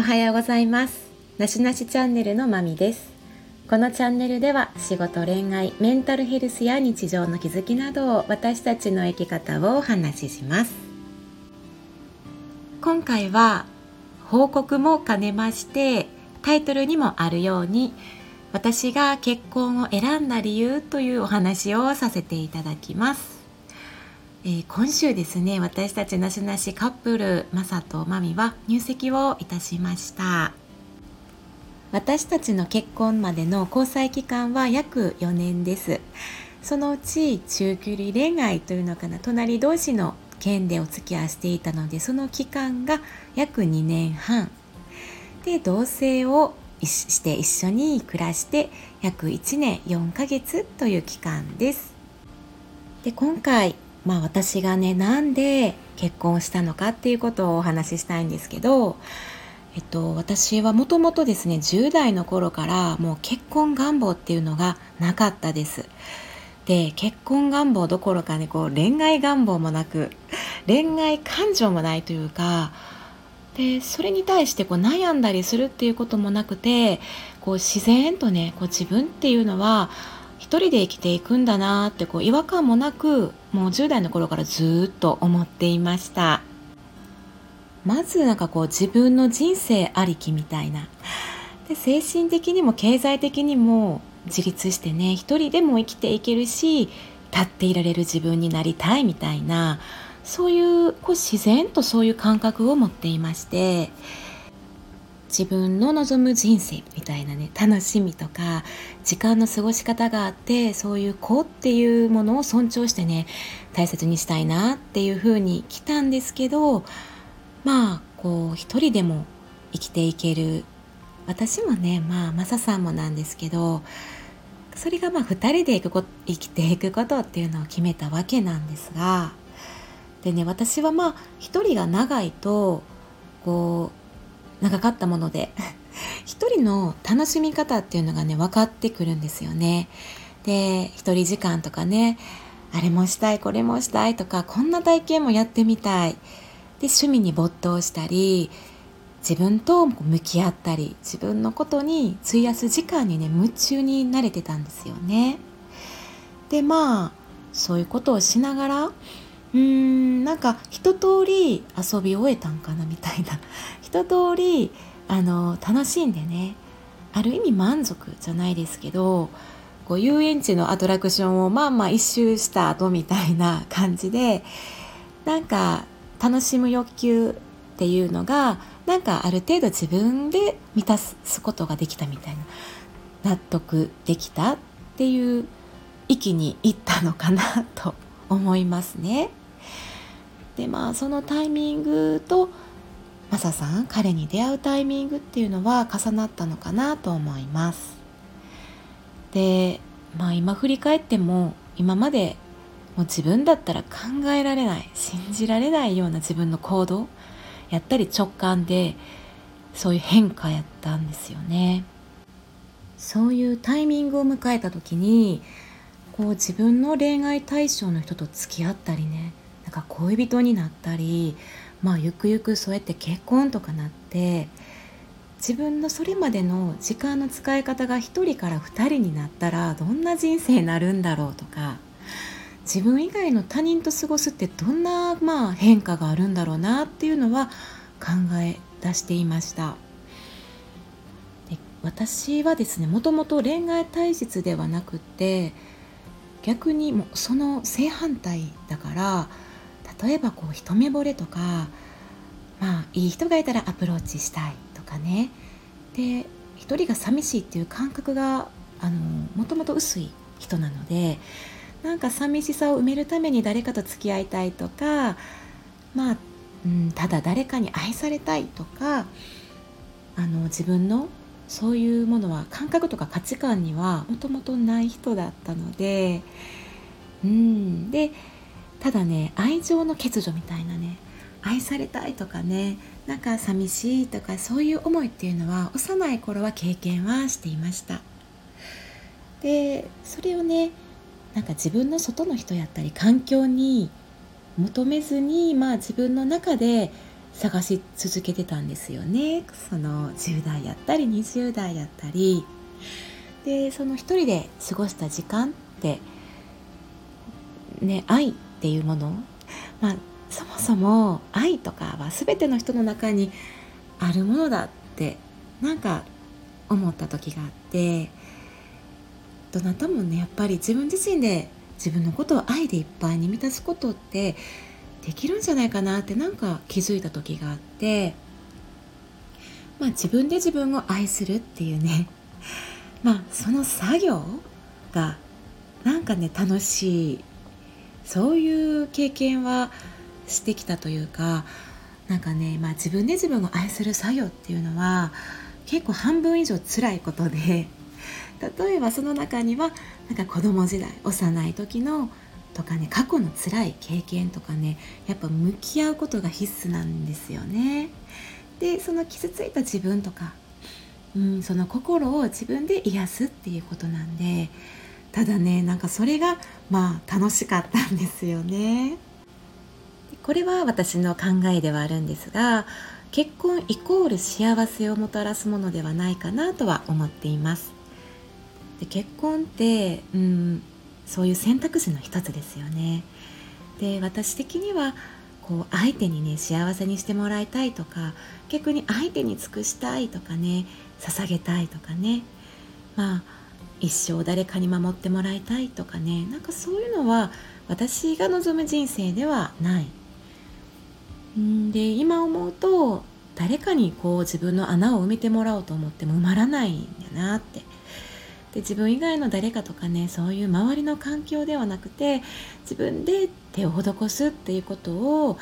おはようございます。なしなしチャンネルのまみです。このチャンネルでは仕事恋愛メンタルヘルスや日常の気づきなどを私たちの生き方をお話しします。今回は報告も兼ねましてタイトルにもあるように私が結婚を選んだ理由というお話をさせていただきます。えー、今週ですね私たちなしなしカップルマサとマミは入籍をいたしました。私たちの結婚までの交際期間は約4年です。そのうち中距離恋愛というのかな隣同士の件でお付き合いしていたのでその期間が約2年半。で同棲をして一緒に暮らして約1年4ヶ月という期間です。で今回まあ私がねなんで結婚したのかっていうことをお話ししたいんですけど、えっと、私はもともとですね10代の頃からもう結婚願望っていうのがなかったです。で結婚願望どころかねこう恋愛願望もなく恋愛感情もないというかでそれに対してこう悩んだりするっていうこともなくてこう自然とねこう自分っていうのは一人で生きていくんだなってこう違和感もなくもう10代の頃からずっと思っていました。まずなんかこう自分の人生ありきみたいな。で精神的にも経済的にも自立してね一人でも生きていけるし立っていられる自分になりたいみたいなそういうこう自然とそういう感覚を持っていまして自分の望む人生みたいなね楽しみとか時間の過ごし方があってそういう子っていうものを尊重してね大切にしたいなっていうふうに来たんですけどまあこう一人でも生きていける。私もねまあマサさんもなんですけどそれがまあ2人で生くこ生きていくことっていうのを決めたわけなんですがでね私はまあ一人が長いとこう長かったもので 一人の楽しみ方っていうのがね分かってくるんですよね。で一人時間とかねあれもしたいこれもしたいとかこんな体験もやってみたいで趣味に没頭したり自分と向き合ったり自分のことに費やす時間にね夢中になれてたんですよね。でまあそういうことをしながらうーんなんか一通り遊び終えたんかなみたいな。一通りあの楽しんでね。ある意味満足じゃないですけどこう遊園地のアトラクションをまあまあ一周した後みたいな感じでなんか楽しむ欲求っていうのがなんかある程度自分で満たすことができたみたいな。納得できたっていう域にいったのかなと思いますね。でまあそのタイミングとマサさん彼に出会うタイミングっていうのは重なったのかなと思います。でまあ今振り返っても今までもう自分だったら考えられない信じられないような自分の行動やったり直感でそういう変化やったんですよね。そういうタイミングを迎えた時にこう自分の恋愛対象の人と付き合ったりねなんか恋人になったりまあゆくゆくそうやって結婚とかなって自分のそれまでの時間の使い方が1人から2人になったらどんな人生になるんだろうとか自分以外の他人と過ごすってどんな、まあ、変化があるんだろうなっていうのは考え出していました。私はですねもともと恋愛体質ではなくて逆にもうその正反対だから例えばこう一目惚れとかまあいい人がいたらアプローチしたいとかね。で一人が寂しいっていう感覚があのもともと薄い人なのでなんか寂しさを埋めるために誰かと付き合いたいとかまあ、うん、ただ誰かに愛されたいとかあの自分のそういうものは感覚とか価値観にはもともとない人だったのでうんでただね愛情の欠如みたいなね愛されたいとかねなんか寂しいとかそういう思いっていうのは幼い頃は経験はしていました。でそれをねなんか自分の外の人やったり環境に求めずにまあ自分の中で探し続けてたんですよね。その10代やったり20代やったり。でその一人で過ごした時間ってね愛っていうもの？まあそもそも愛とかは全ての人の中にあるものだってなんか思った時があってどなたもねやっぱり自分自身で自分のことを愛でいっぱいに満たすことってできるんじゃないかなってなんか気づいた時があってまあ自分で自分を愛するっていうね まあその作業がなんかね楽しいそういう経験はしてきたというかなんかね、まあ、自分で自分を愛する作業っていうのは結構半分以上辛いことで 例えばその中にはなんか子供時代幼い時のとかね過去の辛い経験とかねやっぱ向き合うことが必須なんですよね。でその傷ついた自分とか、うん、その心を自分で癒すっていうことなんでただねなんかそれがまあ楽しかったんですよね。これは私の考えではあるんですが結婚イコール幸せをもたらすものではないかなとは思っています。で結婚って、うん、そういう選択肢の一つですよね。で私的にはこう相手にね幸せにしてもらいたいとか逆に相手に尽くしたいとかね捧げたいとかね。まあ一生誰かに守ってもらいたいとかね。なんかそういうのは私が望む人生ではない。んで今思うと誰かにこう自分の穴を埋めてもらおうと思っても埋まらないんだなって。で自分以外の誰かとかねそういう周りの環境ではなくて自分で手を施すっていうことを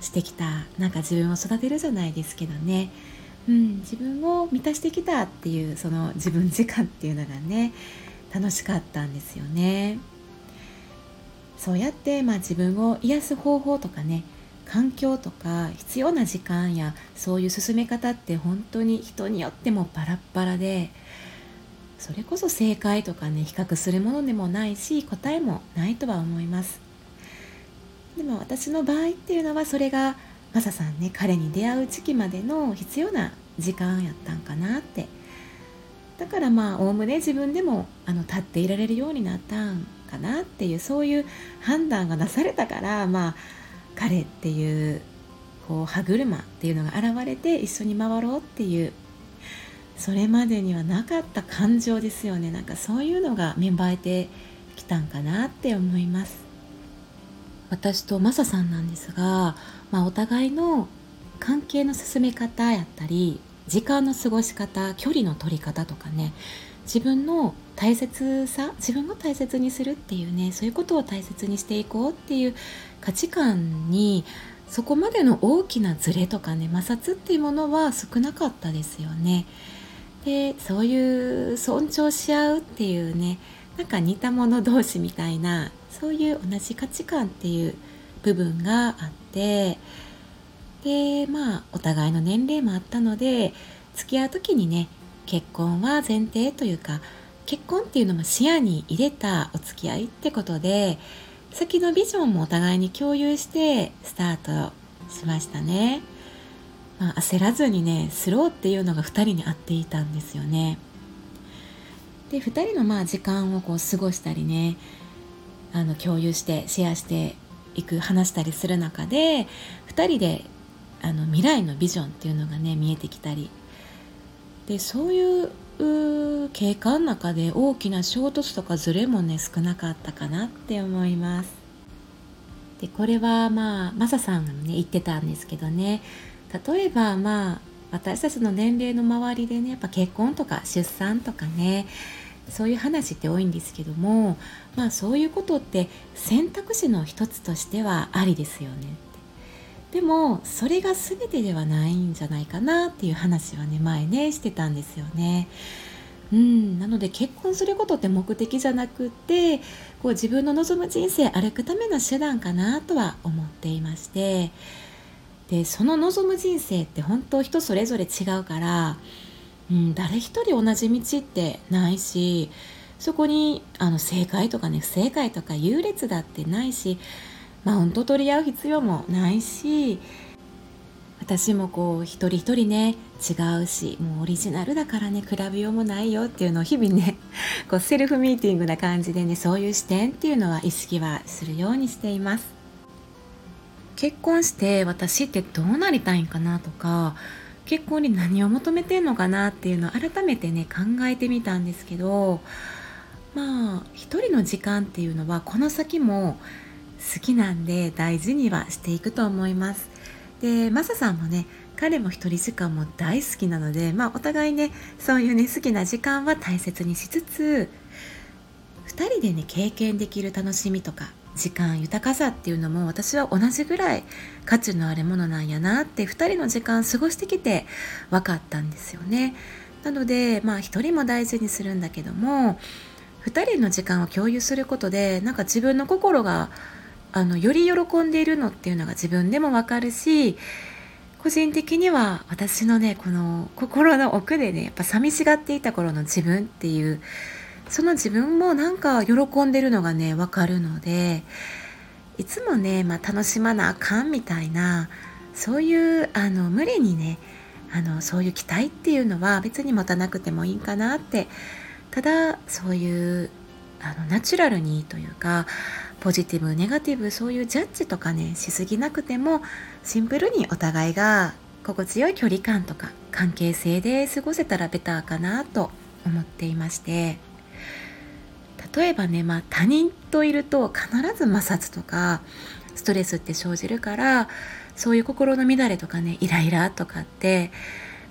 してきた。なんか自分を育てるじゃないですけどね、うん、自分を満たしてきたっていうその自分時間っていうのがね楽しかったんですよね。そうやって、まあ、自分を癒す方法とかね環境とか必要な時間やそういう進め方って本当に人によってもバラッバラでそれこそ正解とかね比較するものでもないし答えもないとは思います。でも私の場合っていうのはそれがマサさんね彼に出会う時期までの必要な時間やったんかなって。だからまあおおむね自分でもあの立っていられるようになったんかなっていうそういう判断がなされたからまあ彼っていうこう歯車っていうのが現れて一緒に回ろうっていうそれまでにはなかった感情ですよね。なんかそういうのが芽生えてきたんかなって思います。私とマサさんなんですが、まあ、お互いの関係の進め方やったり時間の過ごし方距離の取り方とかね自分の大切さ自分を大切にするっていうねそういうことを大切にしていこうっていう価値観にそこまでの大きなズレとかね摩擦っていうものは少なかったですよね。でそういう尊重し合うっていうねなんか似た者同士みたいなそういう同じ価値観っていう部分があってでまあお互いの年齢もあったので付き合う時にね結婚は前提というか結婚っていうのも視野に入れたお付き合いってことで先のビジョンもお互いに共有してスタートしましたね、まあ、焦らずにねスローっていうのが2人に合っていたんですよね。で2人のまあ時間をこう過ごしたりねあの共有してシェアしていく話したりする中で2人であの未来のビジョンっていうのがね見えてきたり。でそういう経過の中で大きな衝突とかズレもね少なかったかなって思います。でこれはまあマサさんがね言ってたんですけどね。例えばまあ私たちの年齢の周りでねやっぱ結婚とか出産とかねそういう話って多いんですけどもまあそういうことって選択肢の一つとしてはありですよねでもそれが全てではないんじゃないかなっていう話はね前ねしてたんですよね。うん、なので結婚することって目的じゃなくってこう自分の望む人生歩くための手段かなとは思っていましてでその望む人生って本当人それぞれ違うから、うん、誰一人同じ道ってないしそこにあの正解とかね不正解とか優劣だってないしマウント取り合う必要もないし私もこう一人一人ね違うしもうオリジナルだからね比べようもないよっていうのを日々ね こうセルフミーティングな感じでねそういう視点っていうのは意識はするようにしています。結婚して私ってどうなりたいんかなとか結婚に何を求めてんのかなっていうのを改めてね考えてみたんですけどまあ一人の時間っていうのはこの先も好きなんで大事にはしていくと思います。でマサさんもね彼も一人時間も大好きなので、まあ、お互いねそういうね好きな時間は大切にしつつ2人でね経験できる楽しみとか時間豊かさっていうのも私は同じぐらい価値のあるものなんやなって2人の時間過ごしてきて分かったんですよね。なのでまあ1人も大事にするんだけども2人の時間を共有することでなんか自分の心があのより喜んでいるのっていうのが自分でもわかるし個人的には私のねこの心の奥でねやっぱ寂しがっていた頃の自分っていうその自分もなんか喜んでるのがねわかるのでいつもね、まあ、楽しまなあかんみたいなそういうあの無理にねあのそういう期待っていうのは別に持たなくてもいいかなってただそういうあのナチュラルにというかポジティブネガティブそういうジャッジとかねしすぎなくてもシンプルにお互いが心地よい距離感とか関係性で過ごせたらベターかなと思っていまして例えばね、まあ、他人といると必ず摩擦とかストレスって生じるからそういう心の乱れとかねイライラとかって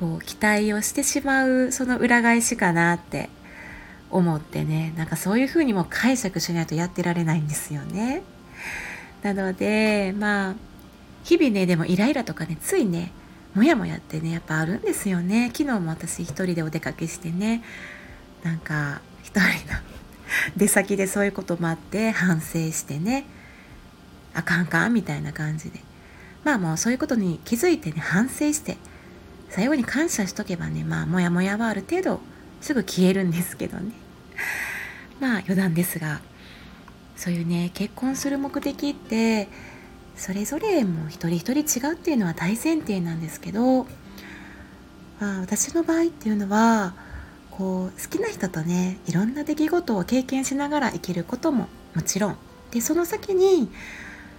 こう期待をしてしまうその裏返しかなって思ってねなんかそういうふうにも解釈しないとやってられないんですよね。なのでまあ日々ねでもイライラとかねついねもやもやってねやっぱあるんですよね昨日も私一人でお出かけしてねなんか一人の 出先でそういうこともあって反省してねあかんかんみたいな感じで。まあもうそういうことに気づいてね反省して最後に感謝しとけばねまあモヤモヤはある程度すぐ消えるんですけどね。まあ余談ですがそういうね結婚する目的ってそれぞれもう一人一人違うっていうのは大前提なんですけど、まあ、私の場合っていうのはこう好きな人とねいろんな出来事を経験しながら生きることももちろん。でその先に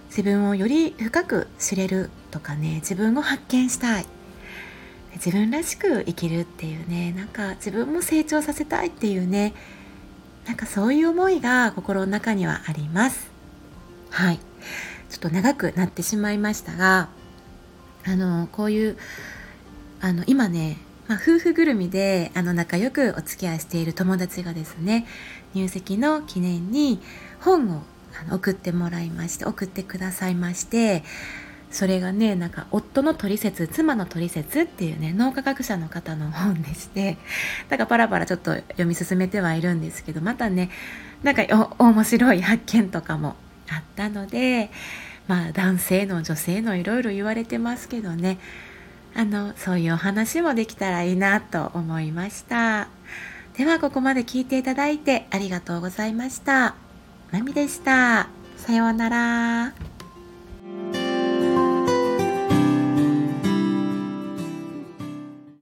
自分をより深く知れるとかね自分を発見したい。自分らしく生きるっていうねなんか自分も成長させたいっていうねなんかそういう思いが心の中にはあります。はい。ちょっと長くなってしまいましたがあのこういうあの今ね、まあ、夫婦ぐるみであの仲良くお付き合いしている友達がですね入籍の記念に本を送ってもらいまして送ってくださいましてそれがねなんか夫の取説妻の取説っていうね脳科学者の方の本でしてだからパラパラちょっと読み進めてはいるんですけどまたねなんか面白い発見とかもあったのでまあ男性の女性のいろいろ言われてますけどねあのそういうお話もできたらいいなと思いました。ではここまで聞いていただいてありがとうございました。まみでした。さようなら。